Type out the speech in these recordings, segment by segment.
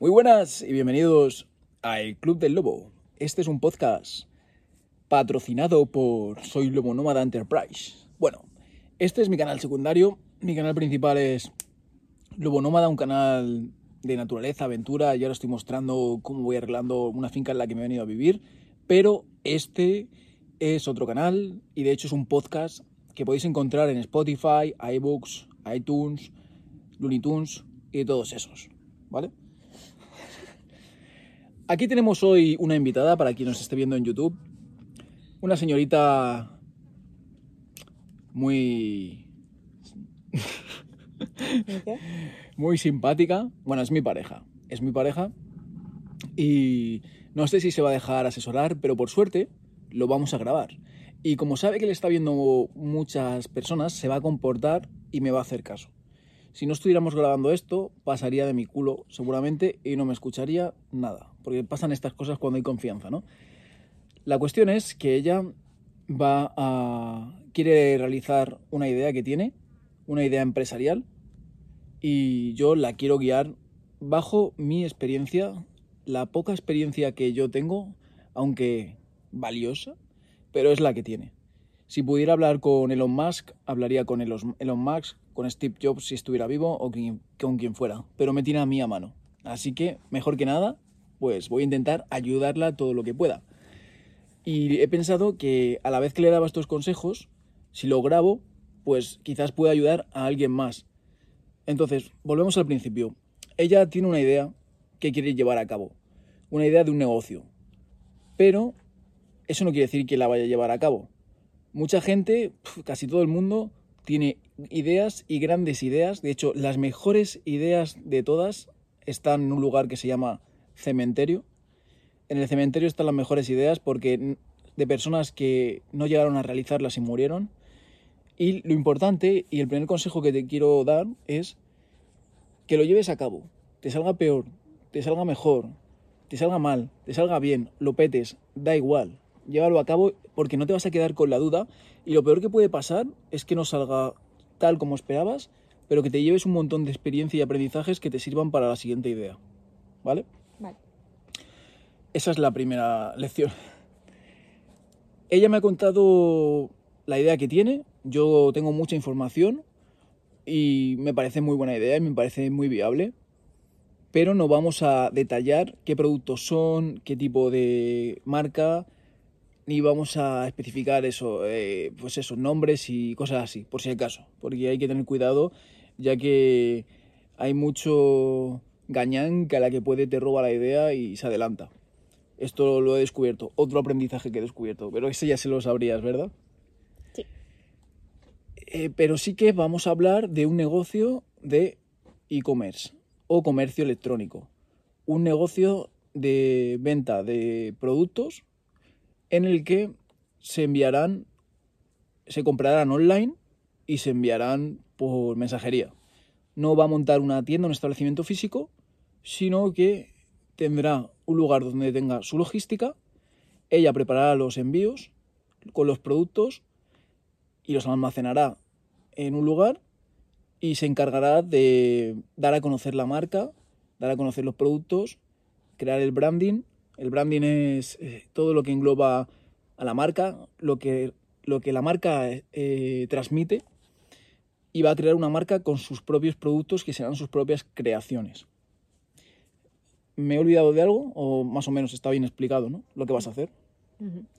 Muy buenas y bienvenidos a El Club del Lobo. Este es un podcast patrocinado por Soy Lobo Nómada Enterprise. Bueno, este es mi canal secundario. Mi canal principal es Lobo Nómada, un canal de naturaleza, aventura. Y ahora estoy mostrando cómo voy arreglando una finca en la que me he venido a vivir. Pero este es otro canal y de hecho es un podcast que podéis encontrar en Spotify, iBooks, iTunes, Looney Tunes y todos esos. ¿Vale? Aquí tenemos hoy una invitada para quien nos esté viendo en YouTube. Una señorita muy. muy simpática. Bueno, es mi pareja. Es mi pareja. Y no sé si se va a dejar asesorar, pero por suerte lo vamos a grabar. Y como sabe que le está viendo muchas personas, se va a comportar y me va a hacer caso. Si no estuviéramos grabando esto, pasaría de mi culo seguramente y no me escucharía nada, porque pasan estas cosas cuando hay confianza, ¿no? La cuestión es que ella va quiere realizar una idea que tiene, una idea empresarial y yo la quiero guiar bajo mi experiencia, la poca experiencia que yo tengo, aunque valiosa, pero es la que tiene. Si pudiera hablar con Elon Musk, hablaría con Elon Musk, con Steve Jobs si estuviera vivo o con quien fuera, pero me tiene a mí a mano. Así que, mejor que nada, pues voy a intentar ayudarla todo lo que pueda. Y he pensado que a la vez que le daba estos consejos, si lo grabo, pues quizás pueda ayudar a alguien más. Entonces, volvemos al principio. Ella tiene una idea que quiere llevar a cabo, una idea de un negocio, pero eso no quiere decir que la vaya a llevar a cabo. Mucha gente, casi todo el mundo, tiene ideas y grandes ideas. De hecho, las mejores ideas de todas están en un lugar que se llama cementerio. En el cementerio están las mejores ideas porque de personas que no llegaron a realizarlas y murieron. Y lo importante y el primer consejo que te quiero dar es que lo lleves a cabo. Te salga peor, te salga mejor, te salga mal, te salga bien, lo petes, da igual llévalo a cabo porque no te vas a quedar con la duda y lo peor que puede pasar es que no salga tal como esperabas, pero que te lleves un montón de experiencia y aprendizajes que te sirvan para la siguiente idea. ¿Vale? Esa es la primera lección. Ella me ha contado la idea que tiene, yo tengo mucha información y me parece muy buena idea y me parece muy viable, pero no vamos a detallar qué productos son, qué tipo de marca, ni vamos a especificar eso, eh, pues esos nombres y cosas así, por si acaso, porque hay que tener cuidado, ya que hay mucho gañán que a la que puede te roba la idea y se adelanta. Esto lo he descubierto, otro aprendizaje que he descubierto, pero ese ya se lo sabrías, ¿verdad? Sí. Eh, pero sí que vamos a hablar de un negocio de e-commerce o comercio electrónico. Un negocio de venta de productos en el que se enviarán, se comprarán online y se enviarán por mensajería. No va a montar una tienda, un establecimiento físico, sino que tendrá un lugar donde tenga su logística, ella preparará los envíos con los productos y los almacenará en un lugar y se encargará de dar a conocer la marca, dar a conocer los productos, crear el branding el branding es eh, todo lo que engloba a la marca, lo que, lo que la marca eh, transmite y va a crear una marca con sus propios productos que serán sus propias creaciones. ¿Me he olvidado de algo o más o menos está bien explicado ¿no? lo que vas a hacer?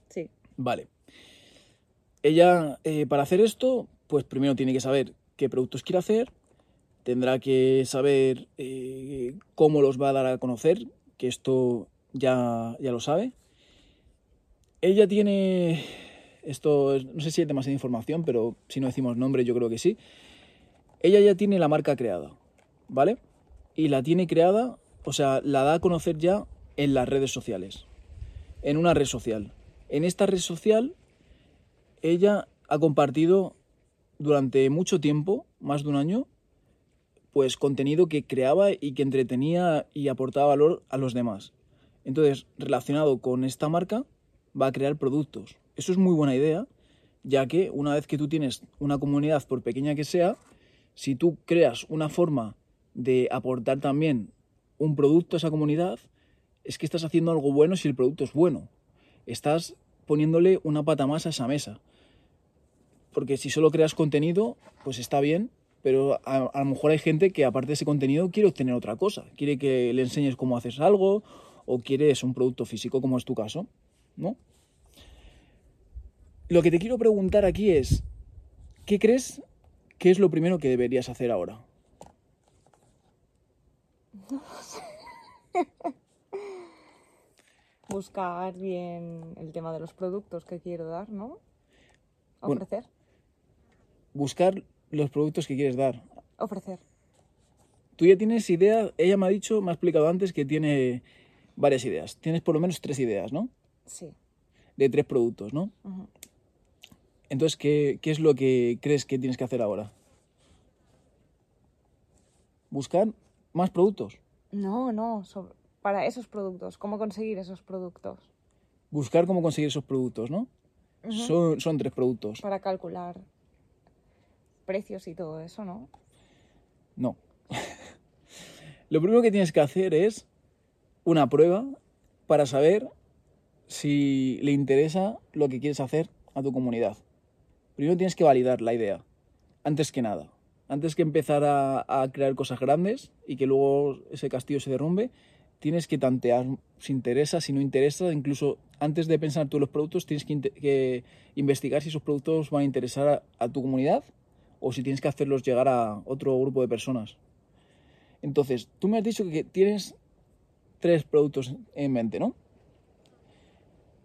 Sí. Vale. Ella, eh, para hacer esto, pues primero tiene que saber qué productos quiere hacer, tendrá que saber cómo los va a dar a conocer, que esto ya, ya lo sabe. Ella tiene, esto no sé si es demasiada información, pero si no decimos nombre yo creo que sí. Ella ya tiene la marca creada, ¿vale? Y la tiene creada, o sea, la da a conocer ya en las redes sociales, en una red social. En esta red social, ella ha compartido durante mucho tiempo, más de un año, pues contenido que creaba y que entretenía y aportaba valor a los demás. Entonces, relacionado con esta marca, va a crear productos. Eso es muy buena idea, ya que una vez que tú tienes una comunidad, por pequeña que sea, si tú creas una forma de aportar también un producto a esa comunidad, es que estás haciendo algo bueno si el producto es bueno. Estás poniéndole una pata más a esa mesa. Porque si solo creas contenido, pues está bien, pero a, lo mejor hay gente que aparte de ese contenido quiere obtener otra cosa. Quiere que le enseñes cómo haces algo o quieres un producto físico, como es tu caso, ¿no? Lo que te quiero preguntar aquí es, ¿qué crees que es lo primero que deberías hacer ahora? Buscar bien el tema de los productos que quiero dar, ¿no? Bueno. Ofrecer. Buscar los productos que quieres dar. Ofrecer. Tú ya tienes idea, ella me ha dicho, me ha explicado antes que tiene varias ideas. Tienes por lo menos tres ideas, ¿no? Sí. De tres productos, ¿no? Entonces, ¿qué, qué es lo que crees que tienes que hacer ahora? Buscar más productos. No, no, sobre- para esos productos. ¿Cómo conseguir esos productos? Buscar cómo conseguir esos productos, ¿no? Son, son tres productos. Para calcular precios y todo eso, ¿no? No. Lo primero que tienes que hacer es una prueba para saber si le interesa lo que quieres hacer a tu comunidad. Primero tienes que validar la idea, antes que nada. Antes que empezar a, crear cosas grandes y que luego ese castillo se derrumbe, tienes que tantear si interesa, si no interesa. Incluso antes de pensar tú los productos, tienes que, investigar si esos productos van a interesar a tu comunidad o si tienes que hacerlos llegar a otro grupo de personas. Entonces, tú me has dicho que tienes tres productos en mente, ¿no?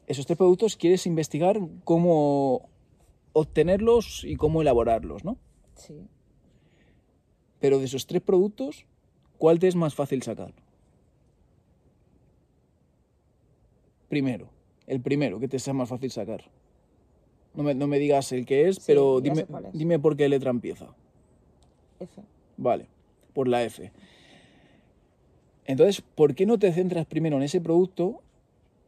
Esos tres productos quieres investigar cómo obtenerlos y cómo elaborarlos, ¿no? Sí. Pero de esos tres productos, ¿cuál te es más fácil sacar? Primero, el primero que te sea más fácil sacar. No me, no me digas el que es, Sí, pero dime, es. dime por qué letra empieza. F. Vale, por la F. Entonces, ¿por qué no te centras primero en ese producto?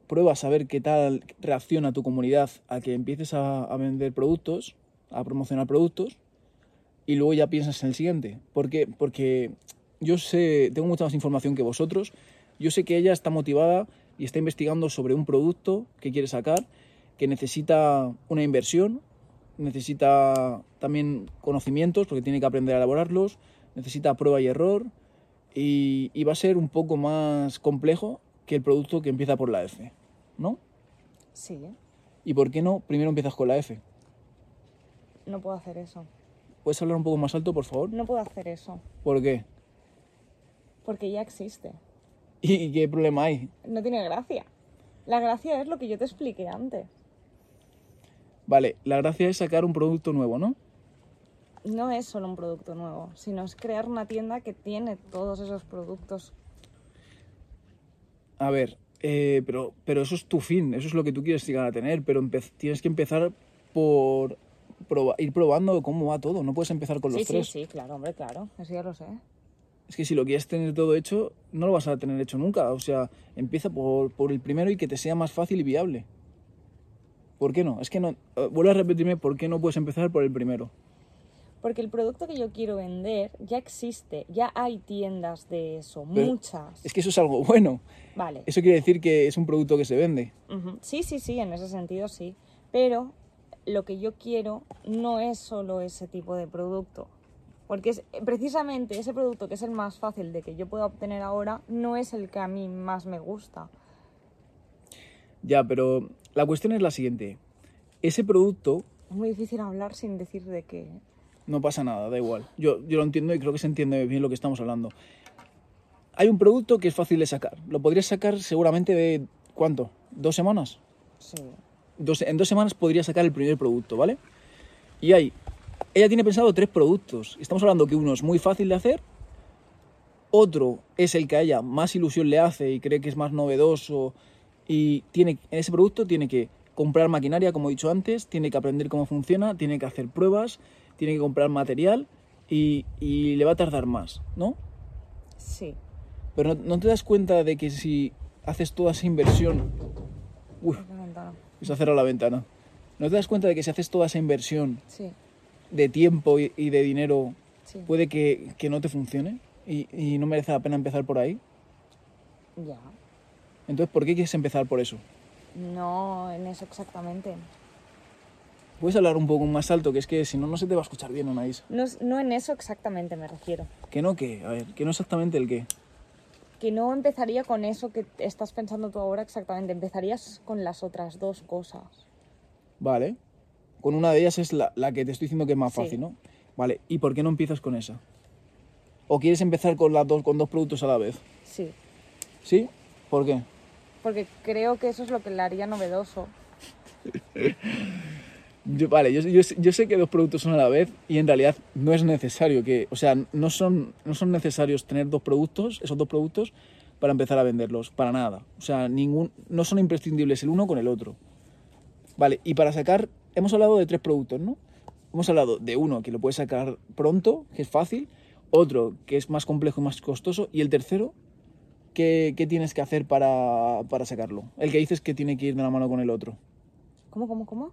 Pruebas a ver qué tal reacciona tu comunidad a que empieces a, a vender productos, a promocionar productos, y luego ya piensas en el siguiente. ¿Por qué? Porque yo sé, tengo mucha más información que vosotros. Yo sé que ella está motivada y está investigando sobre un producto que quiere sacar, que necesita una inversión, necesita también conocimientos porque tiene que aprender a elaborarlos, necesita prueba y error y, y va a ser un poco más complejo que el producto que empieza por la F, ¿no? Sí. ¿Y por qué no primero empiezas con la F? No puedo hacer eso. ¿Puedes hablar un poco más alto, por favor? No puedo hacer eso. ¿Por qué? Porque ya existe. ¿Y qué problema hay? No tiene gracia. La gracia es lo que yo te expliqué antes. Vale, la gracia es sacar un producto nuevo, ¿no? No es solo un producto nuevo, sino es crear una tienda que tiene todos esos productos. A ver, eh, pero, pero eso es tu fin, eso es lo que tú quieres llegar a tener, pero tienes que empezar por proba- ir probando cómo va todo, no puedes empezar con los sí, tres. sí, sí, claro, hombre, claro. Eso ya lo sé. Es que si lo quieres tener todo hecho, no lo vas a tener hecho nunca. O sea, empieza por, por el primero y que te sea más fácil y viable. ¿Por qué no? Es que no. eh, Vuelvo a repetirme por qué no puedes empezar por el primero. Porque el producto que yo quiero vender ya existe, ya hay tiendas de eso, Pero muchas. Es que eso es algo bueno. Vale. Eso quiere decir que es un producto que se vende. Sí, sí, sí, en ese sentido sí. Pero lo que yo quiero no es solo ese tipo de producto. Porque es precisamente ese producto que es el más fácil de que yo pueda obtener ahora no es el que a mí más me gusta. Ya, pero la cuestión es la siguiente. Ese producto Es muy difícil hablar sin decir de qué. no pasa nada, da igual. Yo, yo lo entiendo y creo que se entiende bien lo que estamos hablando. Hay un producto que es fácil de sacar. Lo podrías sacar seguramente de... ¿Cuánto? ¿Dos semanas? Sí. Dos- en dos semanas podría sacar el primer producto, ¿vale? Y hay, ella tiene pensado tres productos. Estamos hablando que uno es muy fácil de hacer, otro es el que a ella más ilusión le hace y cree que es más novedoso y tiene, en ese producto tiene que comprar maquinaria, como he dicho antes, tiene que aprender cómo funciona, tiene que hacer pruebas, tiene que comprar material y, y le va a tardar más, ¿no? Sí. Pero no, no te das cuenta de que si haces toda esa inversión... Uy, Ventana. se ha cerrado la ventana. ¿No te das cuenta de que si haces toda esa inversión Sí. de tiempo y, y de dinero, Sí. puede que, que no te funcione? Y, y no merece la pena empezar por ahí. Ya. Entonces, ¿por qué quieres empezar por eso? No en eso exactamente. Puedes hablar un poco más alto, que es que si no, no se te va a escuchar bien, Anaís. No, no en eso exactamente me refiero. Que no, que, a ver, que no exactamente el qué. Que no empezaría con eso que estás pensando tú ahora exactamente. Empezarías con las otras dos cosas. Vale. Con una de ellas es la, la que te estoy diciendo que es más Sí. fácil, ¿no? Vale, ¿y por qué no empiezas con esa? ¿O quieres empezar con las dos, con dos productos a la vez? Sí. ¿Sí? ¿Por qué? Porque creo que eso es lo que le haría novedoso. Yo- vale, yo, yo, yo sé que dos productos son a la vez y en realidad no es necesario que, o sea, no son, no son necesarios tener dos productos, esos dos productos, para empezar a venderlos, para nada. O sea, ningún, no son imprescindibles el uno con el otro. Vale, y para sacar, hemos hablado de tres productos, ¿no? Hemos hablado de uno que lo puedes sacar pronto, que es fácil, otro que es más complejo y más costoso, y el tercero, ¿qué, qué tienes que hacer para, para sacarlo? El que dices que tiene que ir de la mano con el otro. ¿Cómo, cómo, cómo?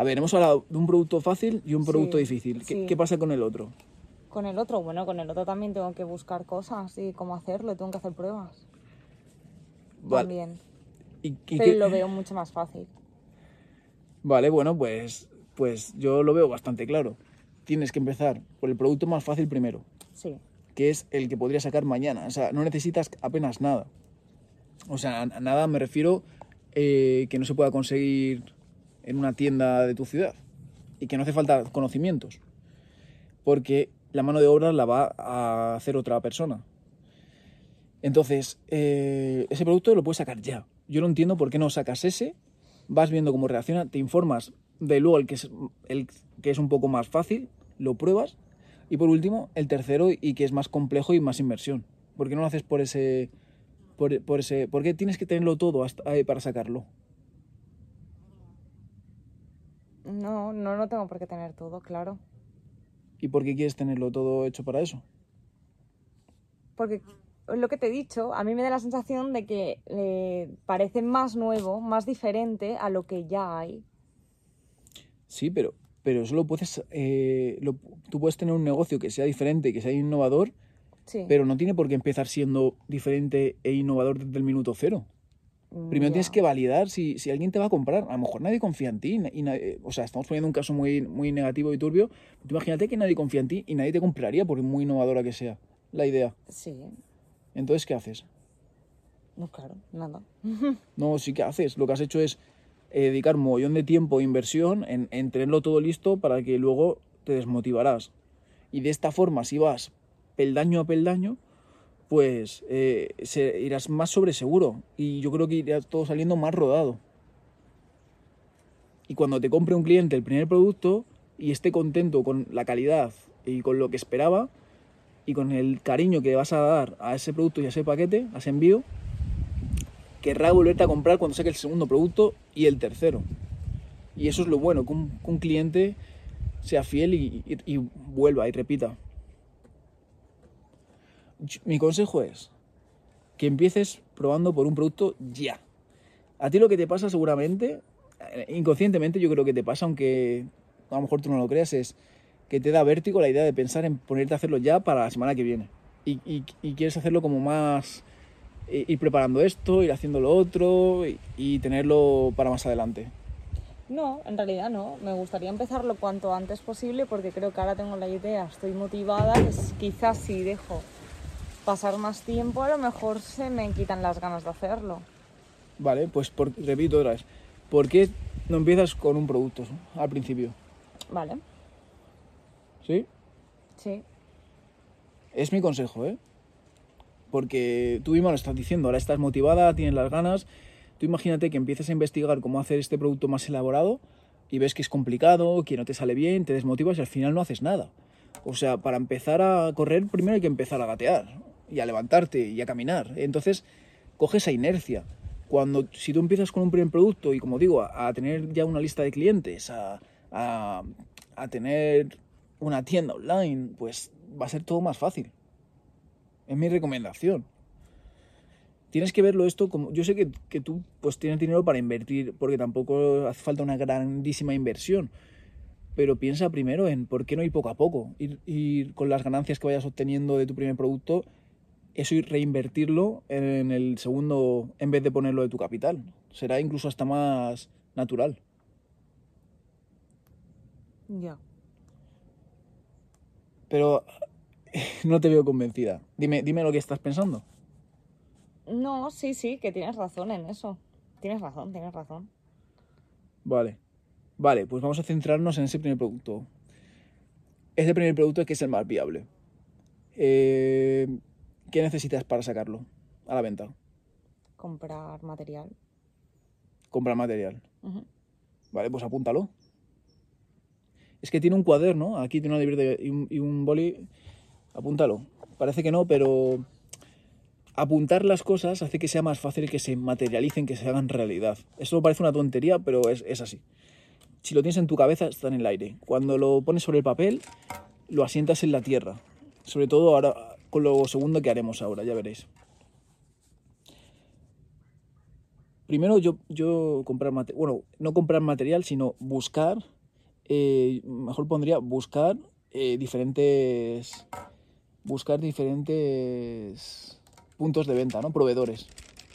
A ver, hemos hablado de un producto fácil y un Sí, producto difícil. ¿Qué, sí. qué pasa con el otro? Con el otro, bueno, con el otro también tengo que buscar cosas y cómo hacerlo, tengo que hacer pruebas. Vale. También. ¿Y, y Pero qué- lo veo mucho más fácil. Vale, bueno, pues, pues yo lo veo bastante claro. Tienes que empezar por el producto más fácil primero, Sí. que es el que podrías sacar mañana. O sea, no necesitas apenas nada. O sea, a nada me refiero eh, que no se pueda conseguir en una tienda de tu ciudad y que no hace falta conocimientos. Porque la mano de obra la va a hacer otra persona. Entonces, eh, ese producto lo puedes sacar ya. Yo no entiendo por qué no sacas ese, vas viendo cómo reacciona, te informas de luego el que es, el que es un poco más fácil, lo pruebas, y por último, el tercero y que es más complejo y más inversión. ¿Por qué no lo haces por ese... Por, por ese ¿Por qué tienes que tenerlo todo hasta, ahí para sacarlo? No, no lo tengo por qué tener todo, claro. ¿Y por qué quieres tenerlo todo hecho para eso? Porque lo que te he dicho, a mí me da la sensación de que eh, parece más nuevo, más diferente a lo que ya hay. Sí, pero, pero eso lo puedes... eh, lo- tú puedes tener un negocio que sea diferente, que sea innovador, Sí. pero no tiene por qué empezar siendo diferente e innovador desde el minuto cero. Primero tienes que validar si, si alguien te va a comprar. A lo mejor nadie confía en ti. Y na- eh, o sea, estamos poniendo un caso muy, muy negativo y turbio. Tú imagínate que nadie confía en ti y nadie te compraría por muy innovadora que sea la idea. Sí. Entonces, ¿qué haces? No, claro, nada. No, sí que haces. Lo que has hecho es eh, dedicar un mogollón de tiempo e inversión en, en tenerlo todo listo para que luego te desmotivarás. Y de esta forma, si vas peldaño a peldaño, pues eh, irás más sobre seguro. Y yo creo que irá todo saliendo más rodado. Y cuando te compre un cliente el primer producto y esté contento con la calidad y con lo que esperaba y con el cariño que vas a dar a ese producto y a ese paquete, a ese envío, querrá volverte a comprar cuando saque el segundo producto y el tercero. Y eso es lo bueno, que un, un cliente sea fiel y vuelva y repita. Mi consejo es que empieces probando por un producto ya. A ti lo que te pasa seguramente, eh, inconscientemente yo creo que te pasa, aunque a lo mejor tú no lo creas, es que te da vértigo la idea de pensar en ponerte a hacerlo ya para la semana que viene. Y, quieres hacerlo como más i- ir preparando esto, ir haciendo lo otro y, tenerlo para más adelante. No, en realidad no. Me gustaría empezarlo cuanto antes posible porque creo que ahora tengo la idea, estoy motivada, quizás si dejo pasar más tiempo a lo mejor se me quitan las ganas de hacerlo. Vale, pues por- repito otra vez. ¿Por qué no empiezas con un producto al principio? Vale, ¿Sí? sí. Es mi consejo, ¿eh? Porque tú mismo lo estás diciendo, ahora estás motivada, tienes las ganas. Tú imagínate que empieces a investigar cómo hacer este producto más elaborado y ves que es complicado, que no te sale bien, te desmotivas y al final no haces nada. O sea, para empezar a correr, primero hay que empezar a gatear y a levantarte y a caminar. Entonces, coge esa inercia. Cuando, si tú empiezas con un primer producto y, como digo, a, tener ya una lista de clientes, a, a- tener una tienda online, pues va a ser todo más fácil. Es mi recomendación. Tienes que verlo esto como... Yo sé que, que tú pues tienes dinero para invertir, porque tampoco hace falta una grandísima inversión. Pero piensa primero en por qué no ir poco a poco. Ir con las ganancias que vayas obteniendo de tu primer producto, eso y reinvertirlo en el segundo en vez de ponerlo de tu capital. Será incluso hasta más natural. Ya. Pero no te veo convencida. Dime, dime lo que estás pensando. No, sí, sí, que tienes razón en eso. Tienes razón, tienes razón. Vale. Vale, pues vamos a centrarnos en ese primer producto. Ese primer producto es que es el más viable. Eh, ¿Qué necesitas para sacarlo a la venta? Comprar material. Comprar material. Vale, pues apúntalo. Es que tiene un cuaderno, aquí tiene una libreta y un, y un boli. Apúntalo. Parece que no, pero apuntar las cosas hace que sea más fácil que se materialicen, que se hagan realidad. Eso parece una tontería, pero es, es así. Si lo tienes en tu cabeza, está en el aire. Cuando lo pones sobre el papel, lo asientas en la tierra. Sobre todo ahora, con lo segundo que haremos ahora, ya veréis. Primero yo, yo comprar material, bueno, no comprar material, sino buscar, eh, mejor pondría buscar eh, diferentes, buscar diferentes puntos de venta, ¿no? Proveedores.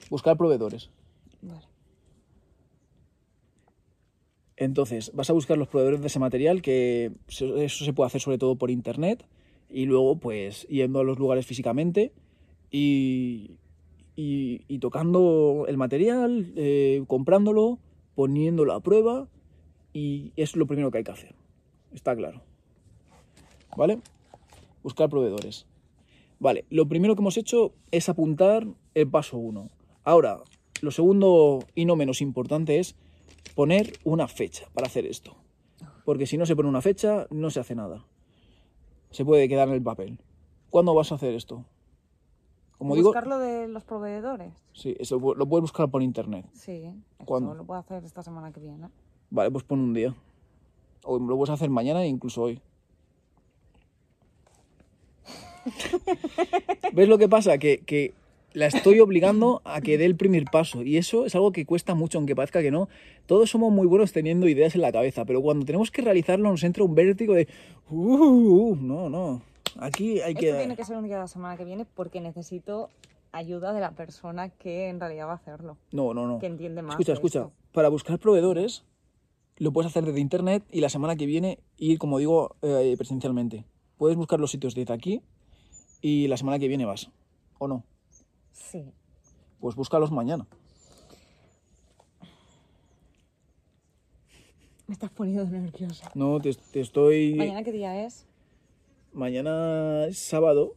Buscar proveedores. Vale. Entonces, vas a buscar los proveedores de ese material, que eso eso se puede hacer sobre todo por internet, y luego, pues, yendo a los lugares físicamente y, y- tocando el material, eh, comprándolo, poniéndolo a prueba, y es lo primero que hay que hacer. Está claro. ¿Vale? Buscar proveedores. Vale, lo primero que hemos hecho es apuntar el paso 1. Ahora, lo segundo y no menos importante es poner una fecha para hacer esto. Porque si no se pone una fecha, no se hace nada. Se puede quedar en el papel. ¿Cuándo vas a hacer esto? Como digo, Buscar lo de los proveedores. sí, eso lo puedes buscar por internet. Sí, ¿Cuándo? lo puedo hacer esta semana que viene. Vale, pues pon un día. O lo puedes hacer mañana e incluso hoy. ¿Ves lo que pasa? Que, que la estoy obligando a que dé el primer paso. Y eso es algo que cuesta mucho, aunque parezca que no. Todos somos muy buenos teniendo ideas en la cabeza, pero cuando tenemos que realizarlo nos entra un vértigo de... "Uh, uh, no, no. Aquí hay que... Esto tiene que ser un día de la semana que viene porque necesito ayuda de la persona que en realidad va a hacerlo. No, no, no. Que entiende más. Escucha, escucha. esto. Para buscar proveedores lo puedes hacer desde internet y la semana que viene ir, como digo, eh, presencialmente. Puedes buscar los sitios desde aquí y la semana que viene vas. ¿O no? Sí. Pues búscalos mañana. Me estás poniendo nerviosa. No, te, te estoy... ¿Mañana qué día es? Mañana es sábado.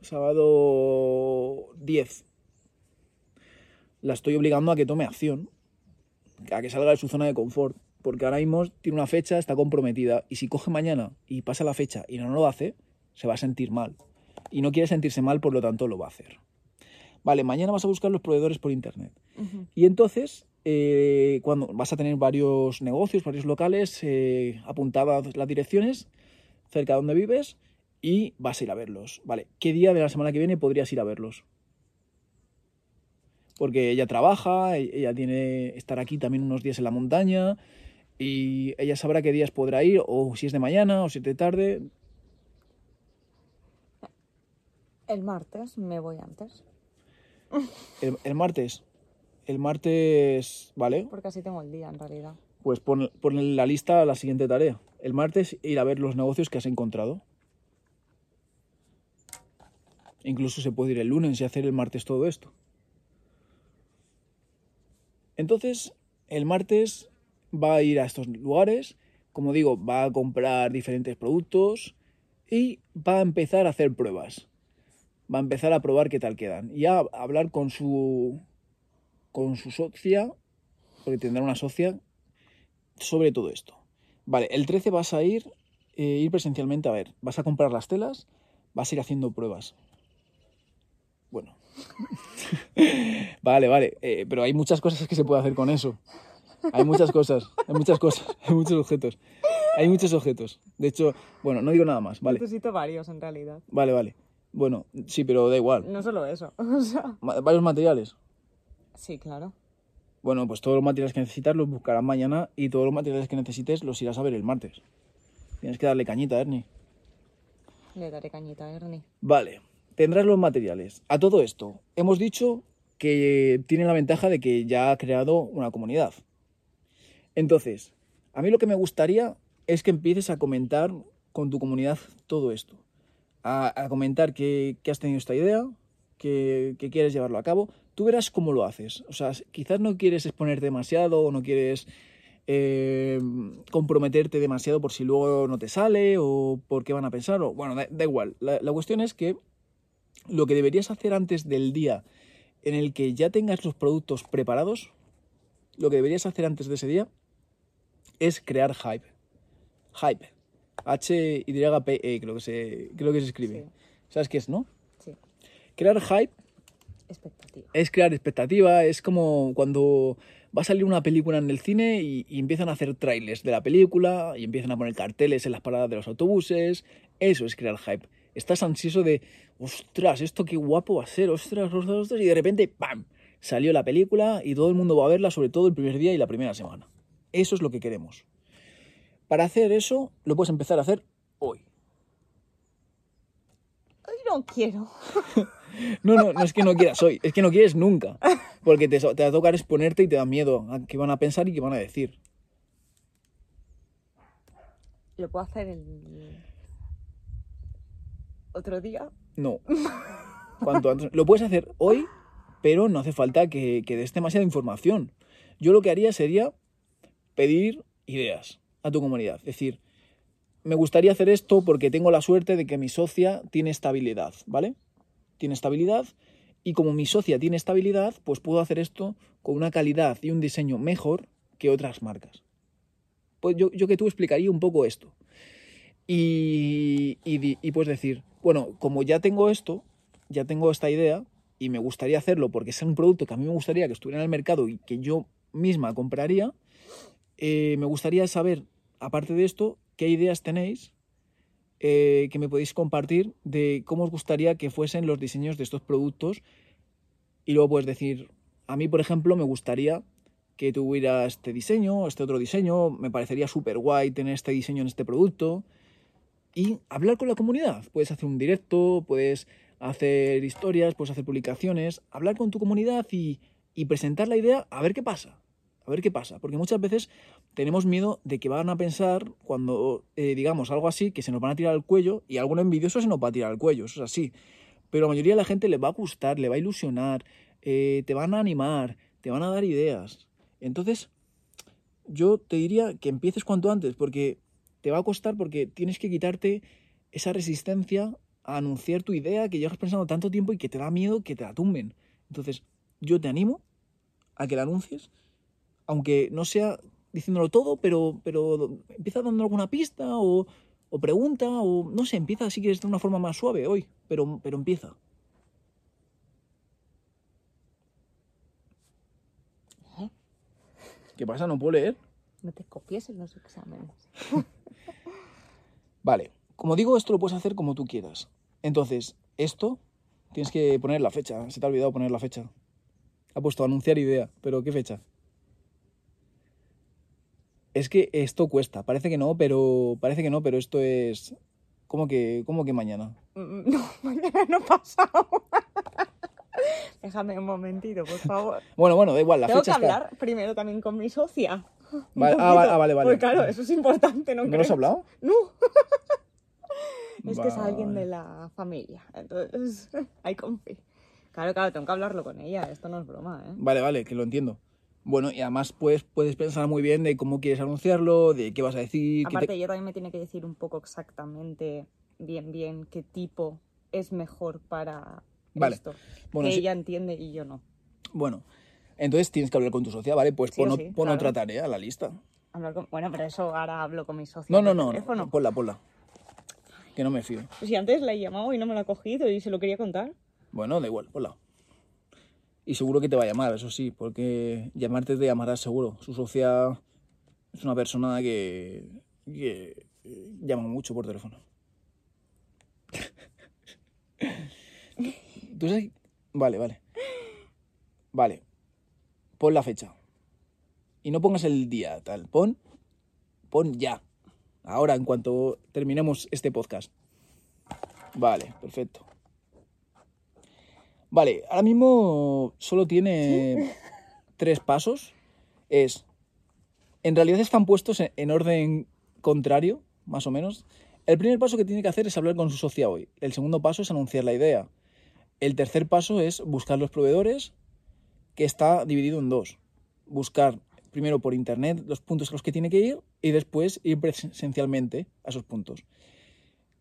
Sábado 10. La estoy obligando a que tome acción. A que salga de su zona de confort. Porque ahora mismo tiene una fecha, está comprometida. Y si coge mañana y pasa la fecha y no lo hace, se va a sentir mal. Y no quiere sentirse mal, por lo tanto lo va a hacer. Vale, mañana vas a buscar los proveedores por internet. Y entonces, eh, cuando vas a tener varios negocios, varios locales, eh, apuntadas las direcciones cerca de donde vives y vas a ir a verlos. Vale, ¿qué día de la semana que viene podrías ir a verlos? Porque ella trabaja, e- ella tiene estar aquí también unos días en la montaña y ella sabrá qué días podrá ir, o si es de mañana o si es de tarde. El martes me voy antes. El, el martes. El martes, ¿vale? Porque así tengo el día en realidad. Pues pon, pon en la lista la siguiente tarea. El martes ir a ver los negocios que has encontrado. Incluso se puede ir el lunes y hacer el martes todo esto. Entonces, el martes va a ir a estos lugares, como digo, va a comprar diferentes productos y va a empezar a hacer pruebas. Va a empezar a probar qué tal quedan. Y a hablar con su con su socia, porque tendrá una socia sobre todo esto. Vale, el 13 vas a ir, eh, ir presencialmente a ver, vas a comprar las telas, vas a ir haciendo pruebas. Bueno. vale, vale, eh, pero hay muchas cosas que se puede hacer con eso. Hay muchas cosas, hay muchas cosas, hay muchos objetos. Hay muchos objetos. De hecho, bueno, no digo nada más, vale. Necesito varios en realidad. Vale, vale. Bueno, sí, pero da igual. No solo eso. O sea, Varios materiales. sí, claro. Bueno, pues todos los materiales que necesitas los buscarás mañana y todos los materiales que necesites los irás a ver el martes. Tienes que darle cañita, Ernie. Le daré cañita a Ernie. Vale, tendrás los materiales. A todo esto, hemos dicho que tiene la ventaja de que ya ha creado una comunidad. Entonces, a mí lo que me gustaría es que empieces a comentar con tu comunidad todo esto. A, comentar que, has tenido esta idea, que, que quieres llevarlo a cabo. Tú verás cómo lo haces. O sea, quizás no quieres exponerte demasiado o no quieres eh, comprometerte demasiado por si luego no te sale o por qué van a pensar. O, bueno, da, da igual. La, la cuestión es que lo que deberías hacer antes del día en el que ya tengas los productos preparados, lo que deberías hacer antes de ese día es crear hype. Hype. H-Y-P-E, creo que se, creo que se escribe. Sí. ¿Sabes qué es, no? Sí. Crear hype Expectativa. es crear expectativa, es como cuando va a salir una película en el cine y, y empiezan a hacer trailers de la película y empiezan a poner carteles en las paradas de los autobuses. Eso es crear hype. Estás ansioso de, ostras, esto qué guapo va a ser, ostras, ostras, ostras, y de repente, ¡pam! Salió la película y todo el mundo va a verla, sobre todo el primer día y la primera semana. Eso es lo que queremos. Para hacer eso, lo puedes empezar a hacer hoy. Ay, no quiero. No, no, no es que no quieras hoy, es que no quieres nunca. Porque te, te va a tocar exponerte y te da miedo a qué van a pensar y qué van a decir. Lo puedo hacer el otro día. No. Cuanto antes. Lo puedes hacer hoy, pero no hace falta que, que des demasiada información. Yo lo que haría sería pedir ideas a tu comunidad. Es decir, me gustaría hacer esto porque tengo la suerte de que mi socia tiene estabilidad, ¿vale? Tiene estabilidad y como mi socia tiene estabilidad, pues puedo hacer esto con una calidad y un diseño mejor que otras marcas. Pues yo, yo que tú explicaría un poco esto. Y, y, puedes decir, bueno, como ya tengo esto, ya tengo esta idea y me gustaría hacerlo porque es un producto que a mí me gustaría que estuviera en el mercado y que yo misma compraría, eh, me gustaría saber, aparte de esto, qué ideas tenéis eh, que me podéis compartir de cómo os gustaría que fuesen los diseños de estos productos. Y luego puedes decir, a mí, por ejemplo, me gustaría que tuviera este diseño, este otro diseño, me parecería súper guay tener este diseño en este producto. Y hablar con la comunidad. Puedes hacer un directo, puedes hacer historias, puedes hacer publicaciones, hablar con tu comunidad y, y presentar la idea a ver qué pasa. A ver qué pasa. Porque muchas veces tenemos miedo de que van a pensar cuando eh, digamos algo así, que se nos van a tirar al cuello y algún envidioso se nos va a tirar al cuello, eso es así. Pero a la mayoría de la gente le va a gustar, le va a ilusionar, eh, te van a animar, te van a dar ideas. Entonces, yo te diría que empieces cuanto antes, porque te va a costar, porque tienes que quitarte esa resistencia a anunciar tu idea que llevas pensando tanto tiempo y que te da miedo que te la tumben. Entonces, yo te animo a que la anuncies, aunque no sea diciéndolo todo, pero, pero empieza dando alguna pista o, o pregunta o no sé, empieza si quieres de una forma más suave hoy, pero, pero empieza. ¿Eh? ¿Qué pasa? ¿No puedo leer? No te copies en los exámenes. Vale, como digo, esto lo puedes hacer como tú quieras. Entonces, esto tienes que poner la fecha. Se te ha olvidado poner la fecha. Ha puesto anunciar idea, pero ¿qué fecha? Es que esto cuesta. Parece que no, pero parece que no, pero esto es ¿Cómo que cómo que mañana? Mm, No, mañana no pasado. Déjame un momentito, por favor. Bueno, bueno, da igual, la Tengo que está. hablar primero también con mi socia. Vale, ah, vale, ah, vale, vale. Pues claro, eso es importante, ¿no ¿No has hablado? No. es que es alguien de la familia. Entonces, hay confi. Claro, claro, tengo que hablarlo con ella. Esto no es broma, ¿eh? Vale, vale, que lo entiendo. Bueno, y además pues, puedes pensar muy bien de cómo quieres anunciarlo, de qué vas a decir. qué te- Aparte, ella también me tiene que decir un poco exactamente, bien, bien, qué tipo es mejor para Vale. esto. Bueno, que sí. ella entiende y yo no. Bueno, entonces tienes que hablar con tu socia, ¿vale? Pues Sí pon, sí, pon claro. otra tarea a la lista. Hablar con- Bueno, pero eso ahora hablo con mi socia. No, no, no, teléfono. no, ponla, ponla. Que no me fío. Pues si antes la he llamado y no me la ha cogido y se lo quería contar. Bueno, da igual, ponla. Y seguro que te va a llamar, eso sí, porque llamarte te llamará seguro. Su socia es una persona que, que eh, llama mucho por teléfono. ¿Tú sabes? Vale, vale. Vale. Pon la fecha. Y no pongas el día, tal. Pon, pon ya. Ahora, en cuanto terminemos este podcast. Vale, perfecto. Vale, ahora mismo solo tiene tres pasos. Es, en realidad están puestos en, en orden contrario, más o menos. El primer paso que tiene que hacer es hablar con su socia hoy. El segundo paso es anunciar la idea. El tercer paso es buscar los proveedores, que está dividido en dos. Buscar primero por internet los puntos a los que tiene que ir y después ir presencialmente a esos puntos.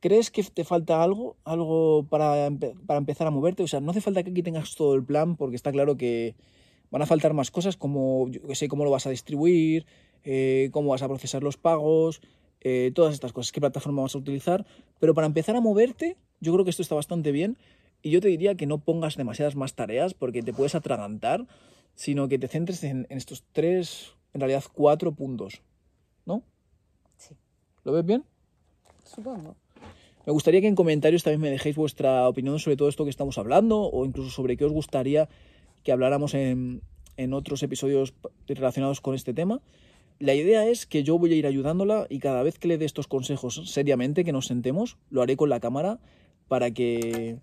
¿Crees que te falta algo? ¿Algo para, empe- para empezar a moverte? O sea, no hace falta que aquí tengas todo el plan porque está claro que van a faltar más cosas como, yo qué sé, cómo lo vas a distribuir, eh, cómo vas a procesar los pagos, eh, todas estas cosas, qué plataforma vas a utilizar. Pero para empezar a moverte, yo creo que esto está bastante bien y yo te diría que no pongas demasiadas más tareas porque te puedes atragantar, sino que te centres en, en estos tres, en realidad cuatro puntos. ¿No? Sí, ¿Lo ves bien? supongo. Me gustaría que en comentarios también me dejéis vuestra opinión sobre todo esto que estamos hablando o incluso sobre qué os gustaría que habláramos en, en otros episodios relacionados con este tema. La idea es que yo voy a ir ayudándola y cada vez que le dé estos consejos seriamente, que nos sentemos, lo haré con la cámara para que...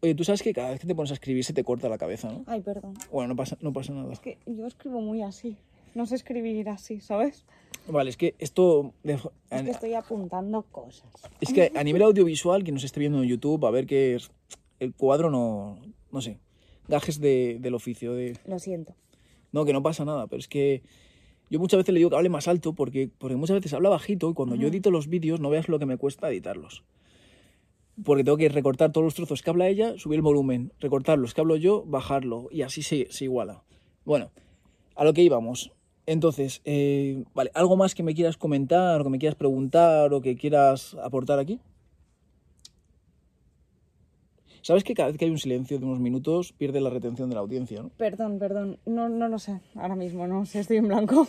Oye, tú sabes que cada vez que te pones a escribir se te corta la cabeza, ¿no? Ay, perdón. Bueno, no pasa, no pasa nada. Es que yo escribo muy así. No sé escribir así, ¿sabes? Vale, es que esto... Es que estoy apuntando cosas. Es que a nivel audiovisual, quien nos esté viendo en YouTube, a ver que es- el cuadro no... No sé. Gajes de- del oficio. De, Lo siento. no, que no pasa nada, pero es que yo muchas veces le digo que hable más alto porque, porque muchas veces habla bajito y cuando yo edito los vídeos no veas lo que me cuesta editarlos. Porque tengo que recortar todos los trozos que habla ella, subir el volumen, recortar los que hablo yo, bajarlo y así se, se iguala. Bueno, a lo que íbamos. Entonces, eh, vale, ¿algo más que me quieras comentar o que me quieras preguntar o que quieras aportar aquí? ¿Sabes que cada vez que hay un silencio de unos minutos pierde la retención de la audiencia, no? Perdón, perdón. No, no lo sé. Ahora mismo no sé, estoy en blanco.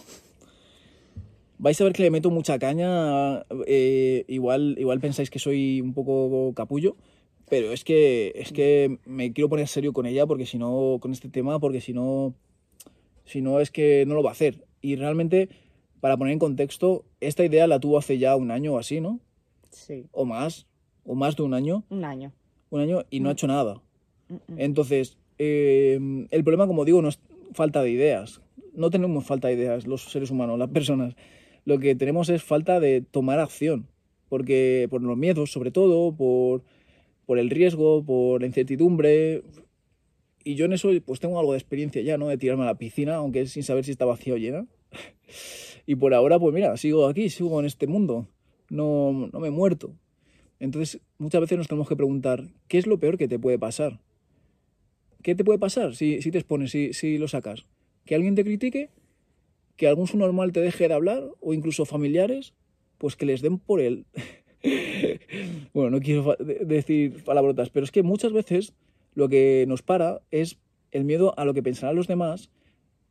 Vais a ver que le meto mucha caña. eh, igual, igual pensáis que soy un poco capullo, pero es que, es que me quiero poner serio con ella porque si no, con este tema, porque si no, si no es que no lo va a hacer. Y realmente, para poner en contexto, esta idea la tuvo hace ya un año o así, ¿no? Sí, O más, o más de un año, un año. un año y no ha hecho nada. Mm, mm. Entonces, eh, el problema, como digo, no es falta de ideas. No tenemos falta de ideas los seres humanos, las personas. Lo que tenemos es falta de tomar acción. Porque por los miedos, sobre todo, por, por el riesgo, por la incertidumbre. Y yo en eso pues tengo algo de experiencia ya, ¿no? De tirarme a la piscina, aunque sin saber si está vacía o llena. y por ahora, pues mira, sigo aquí, sigo en este mundo. No, no me he muerto. Entonces, muchas veces nos tenemos que preguntar, ¿qué es lo peor que te puede pasar? ¿Qué te puede pasar si, si te expones, si, si lo sacas? ¿Que alguien te critique? ¿Que algún subnormal te deje de hablar? ¿O incluso familiares? Pues que les den por él. bueno, no quiero decir palabrotas, pero es que muchas veces lo que nos para es el miedo a lo que pensarán los demás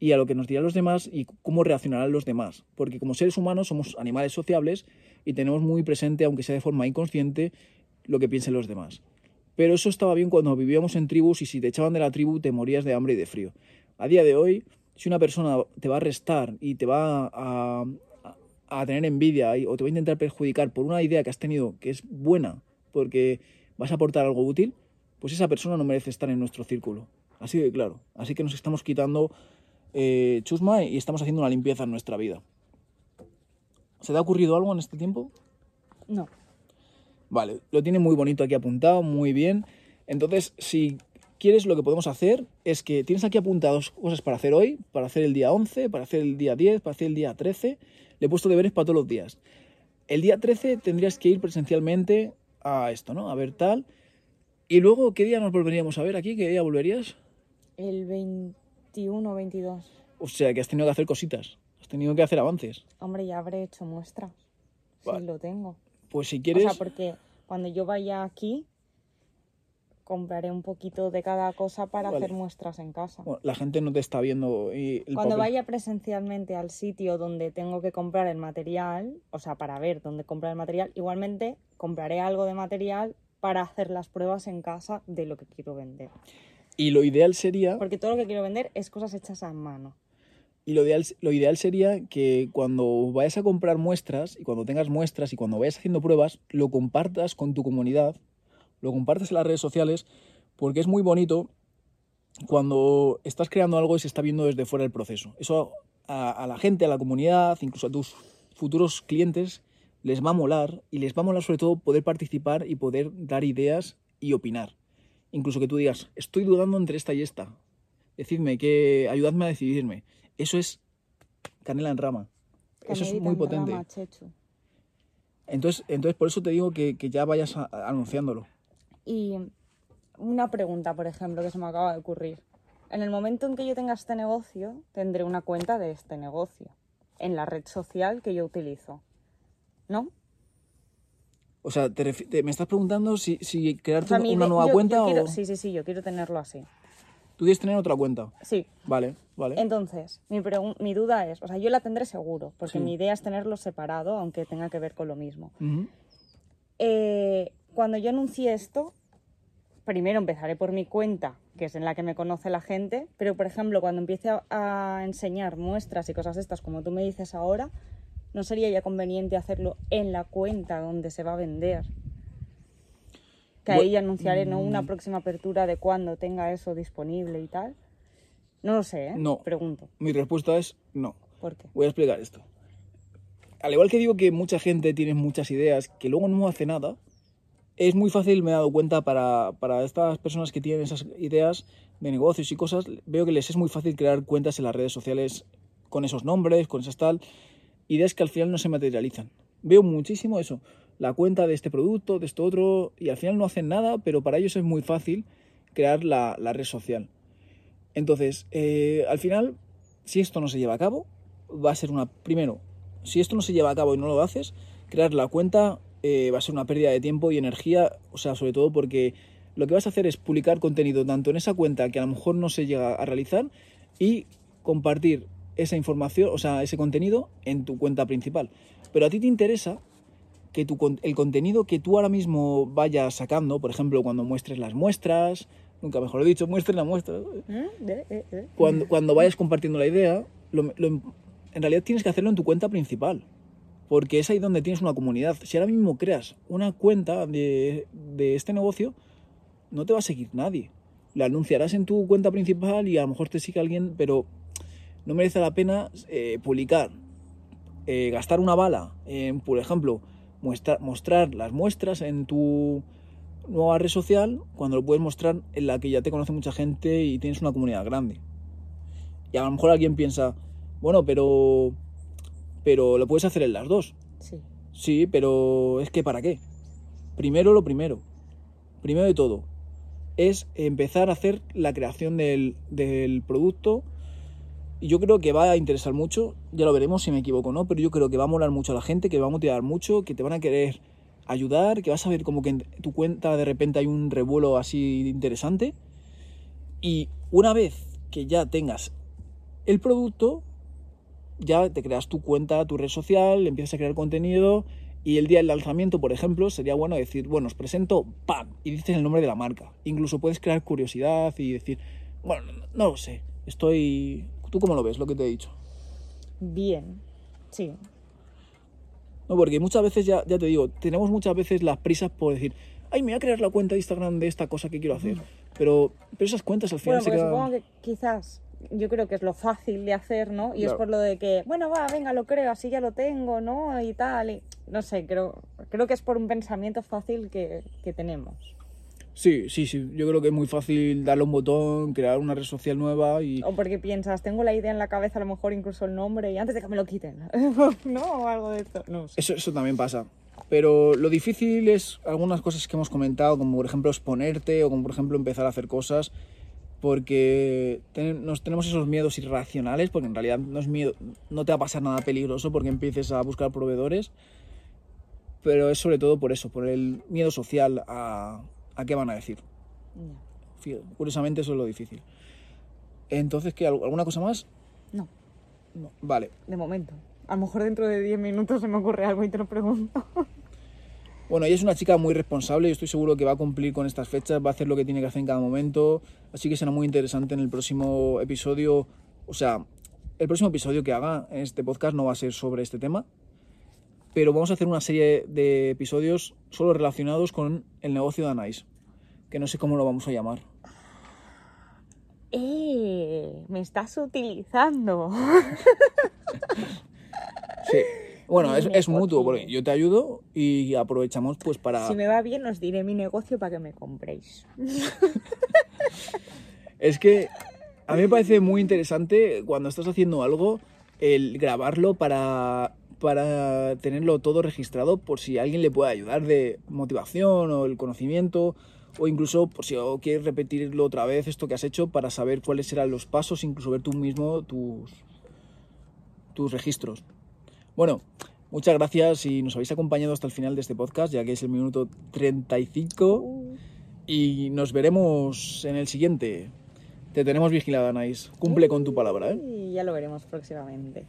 y a lo que nos dirán los demás y cómo reaccionarán los demás. Porque como seres humanos somos animales sociables y tenemos muy presente, aunque sea de forma inconsciente, lo que piensen los demás. Pero eso estaba bien cuando vivíamos en tribus y si te echaban de la tribu te morías de hambre y de frío. A día de hoy, si una persona te va a restar y te va a, a- a tener envidia o te va a intentar perjudicar por una idea que has tenido que es buena porque vas a aportar algo útil, pues esa persona no merece estar en nuestro círculo. Así de claro. Así que nos estamos quitando eh, chusma y estamos haciendo una limpieza en nuestra vida. ¿Se te ha ocurrido algo en este tiempo? No. Vale, lo tiene muy bonito aquí apuntado, muy bien. Entonces, si quieres, lo que podemos hacer es que tienes aquí apuntados cosas para hacer hoy, para hacer el día 11, para hacer el día 10, para hacer el día 13. Le he puesto deberes para todos los días. El día 13 tendrías que ir presencialmente a esto, ¿no? A ver tal. Y luego, ¿qué día nos volveríamos a ver aquí? ¿Qué día volverías? El 21 22. O sea, que has tenido que hacer cositas. Has tenido que hacer avances. Hombre, ya habré hecho muestras. Vale. Sí, lo tengo. Pues si quieres... O sea, porque cuando yo vaya aquí, compraré un poquito de cada cosa para Vale. hacer muestras en casa. bueno, la gente no te está viendo y el Cuando papel- vaya presencialmente al sitio donde tengo que comprar el material, o sea, para ver dónde comprar el material, igualmente compraré algo de material para hacer las pruebas en casa de lo que quiero vender. Y lo ideal sería... Porque todo lo que quiero vender es cosas hechas a mano. Y lo ideal, lo ideal sería que cuando vayas a comprar muestras y cuando tengas muestras y cuando vayas haciendo pruebas, lo compartas con tu comunidad, lo compartas en las redes sociales, Porque es muy bonito cuando estás creando algo y se está viendo desde fuera el proceso. Eso a, a la gente, a la comunidad, incluso a tus futuros clientes, les va a molar y les va a molar sobre todo poder participar y poder dar ideas y opinar. Incluso que tú digas, estoy dudando entre esta y esta. Decidme, que ayudadme a decidirme. Eso es canela en rama. Eso es muy en potente. rama. Entonces, entonces por eso te digo que, que ya vayas a- anunciándolo. Y una pregunta, por ejemplo, que se me acaba de ocurrir. En el momento en que yo tenga este negocio, tendré una cuenta de este negocio en la red social que yo utilizo. ¿No? O sea, te me estás preguntando si, si O crearte sea, una nueva yo- cuenta yo quiero- o Sí, sí, sí, yo quiero tenerlo así. tú quieres tener otra cuenta. Sí. Vale, vale. Entonces, mi, duda es, o sea, yo la tendré seguro, porque Sí. mi idea es tenerlo separado, aunque tenga que ver con lo mismo. Eh, cuando yo anuncie esto, primero empezaré por mi cuenta, que es en la que me conoce la gente, pero por ejemplo, cuando empiece a, a enseñar muestras y cosas estas, como tú me dices ahora, ¿no sería ya conveniente hacerlo en la cuenta donde se va a vender? Que ahí anunciaré ¿no? Mm. una próxima apertura de cuando tenga eso disponible y tal. No lo sé, ¿eh? No. Pregunto. Mi respuesta es no. ¿Por qué? Voy a explicar esto. Al igual que digo que mucha gente tiene muchas ideas que luego no hace nada, es muy fácil, me he dado cuenta, para, para estas personas que tienen esas ideas de negocios y cosas, veo que les es muy fácil crear cuentas en las redes sociales con esos nombres, con esas tal, ideas que al final no se materializan. Veo muchísimo eso, la cuenta de este producto, de esto otro, y al final no hacen nada, pero para ellos es muy fácil crear la, la red social. Entonces, eh, al final, si esto no se lleva a cabo, va a ser una... Primero, si esto no se lleva a cabo y no lo haces, crear la cuenta eh, va a ser una pérdida de tiempo y energía, o sea, sobre todo porque lo que vas a hacer es publicar contenido tanto en esa cuenta que a lo mejor no se llega a realizar y compartir esa información, o sea, ese contenido en tu cuenta principal. Pero a ti te interesa que tu, el contenido que tú ahora mismo vayas sacando, por ejemplo, cuando muestres las muestras, nunca mejor dicho, muestres las muestras, ¿Mm? Eh, eh, eh. cuando, cuando vayas compartiendo la idea, lo- lo- en realidad tienes que hacerlo en tu cuenta principal. Porque es ahí donde tienes una comunidad. Si ahora mismo creas una cuenta de, de este negocio, no te va a seguir nadie. La anunciarás en tu cuenta principal y a lo mejor te sigue alguien, pero no merece la pena eh, publicar, eh, gastar una bala en, por ejemplo, muestra- mostrar las muestras en tu nueva red social cuando lo puedes mostrar en la que ya te conoce mucha gente y tienes una comunidad grande. Y a lo mejor alguien piensa, bueno, pero pero lo puedes hacer en las dos. Sí. Sí, pero es que ¿para qué? Primero lo primero. Primero de todo, es empezar a hacer la creación del, del producto. Y yo creo que va a interesar mucho, ya lo veremos si me equivoco o no, pero yo creo que va a molar mucho a la gente, que va a motivar mucho, que te van a querer ayudar, que vas a ver como que en tu cuenta de repente hay un revuelo así interesante. Y una vez que ya tengas el producto, ya te creas tu cuenta, tu red social, empiezas a crear contenido y el día del lanzamiento, por ejemplo, sería bueno decir, bueno, os presento, ¡pam! Y dices el nombre de la marca. Incluso puedes crear curiosidad y decir, bueno, no, no lo sé, estoy... ¿Tú cómo lo ves, lo que te he dicho? Bien. Sí. No, porque muchas veces, ya, ya te digo, tenemos muchas veces las prisas por decir, ay, me voy a crear la cuenta de Instagram de esta cosa que quiero hacer. Pero, pero esas cuentas al final Bueno, se quedan... supongo que quizás yo creo que es lo fácil de hacer, ¿no? Y es por lo de que, bueno, va, venga, lo creo, así ya lo tengo, ¿no? Y tal. Y, no sé, creo, creo que es por un pensamiento fácil que, que tenemos. Sí, sí, sí. Yo creo que es muy fácil darle un botón, crear una red social nueva y... O porque piensas, tengo la idea en la cabeza, a lo mejor incluso el nombre, y antes de que me lo quiten, ¿no? O algo de esto. No sé. Eso, eso también pasa. Pero lo difícil es algunas cosas que hemos comentado, como por ejemplo exponerte o como por ejemplo empezar a hacer cosas, porque ten- nos tenemos esos miedos irracionales, porque en realidad no es miedo, no te va a pasar nada peligroso porque empieces a buscar proveedores, pero es sobre todo por eso, por el miedo social a, a qué van a decir. Curiosamente eso es lo difícil. Entonces, ¿qué? ¿Al- ¿Alguna cosa más? No, No. Vale. de momento. A lo mejor dentro de 10 minutos se me ocurre algo y te lo pregunto. Bueno, ella es una chica muy responsable y estoy seguro que va a cumplir con estas fechas, va a hacer lo que tiene que hacer en cada momento, así que será muy interesante en el próximo episodio, o sea, el próximo episodio que haga en este podcast no va a ser sobre este tema, pero vamos a hacer una serie de episodios solo relacionados con el negocio de Anais, que no sé cómo lo vamos a llamar. ¡Eh! Me estás utilizando. Sí. Bueno, es, es mutuo, porque yo te ayudo y aprovechamos pues para... Si me va bien, os diré mi negocio para que me compréis. Es que a mí me parece muy interesante cuando estás haciendo algo el grabarlo para, para tenerlo todo registrado por si alguien le puede ayudar de motivación o el conocimiento o incluso por si quieres repetirlo otra vez esto que has hecho para saber cuáles serán los pasos, incluso ver tú mismo tus, tus registros. Bueno, muchas gracias y nos habéis acompañado hasta el final de este podcast, ya que es el minuto 35 y nos veremos en el siguiente. Te tenemos vigilada, Anaís. Cumple con tu palabra, ¿eh? Y ya lo veremos próximamente.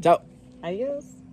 Chao. Adiós.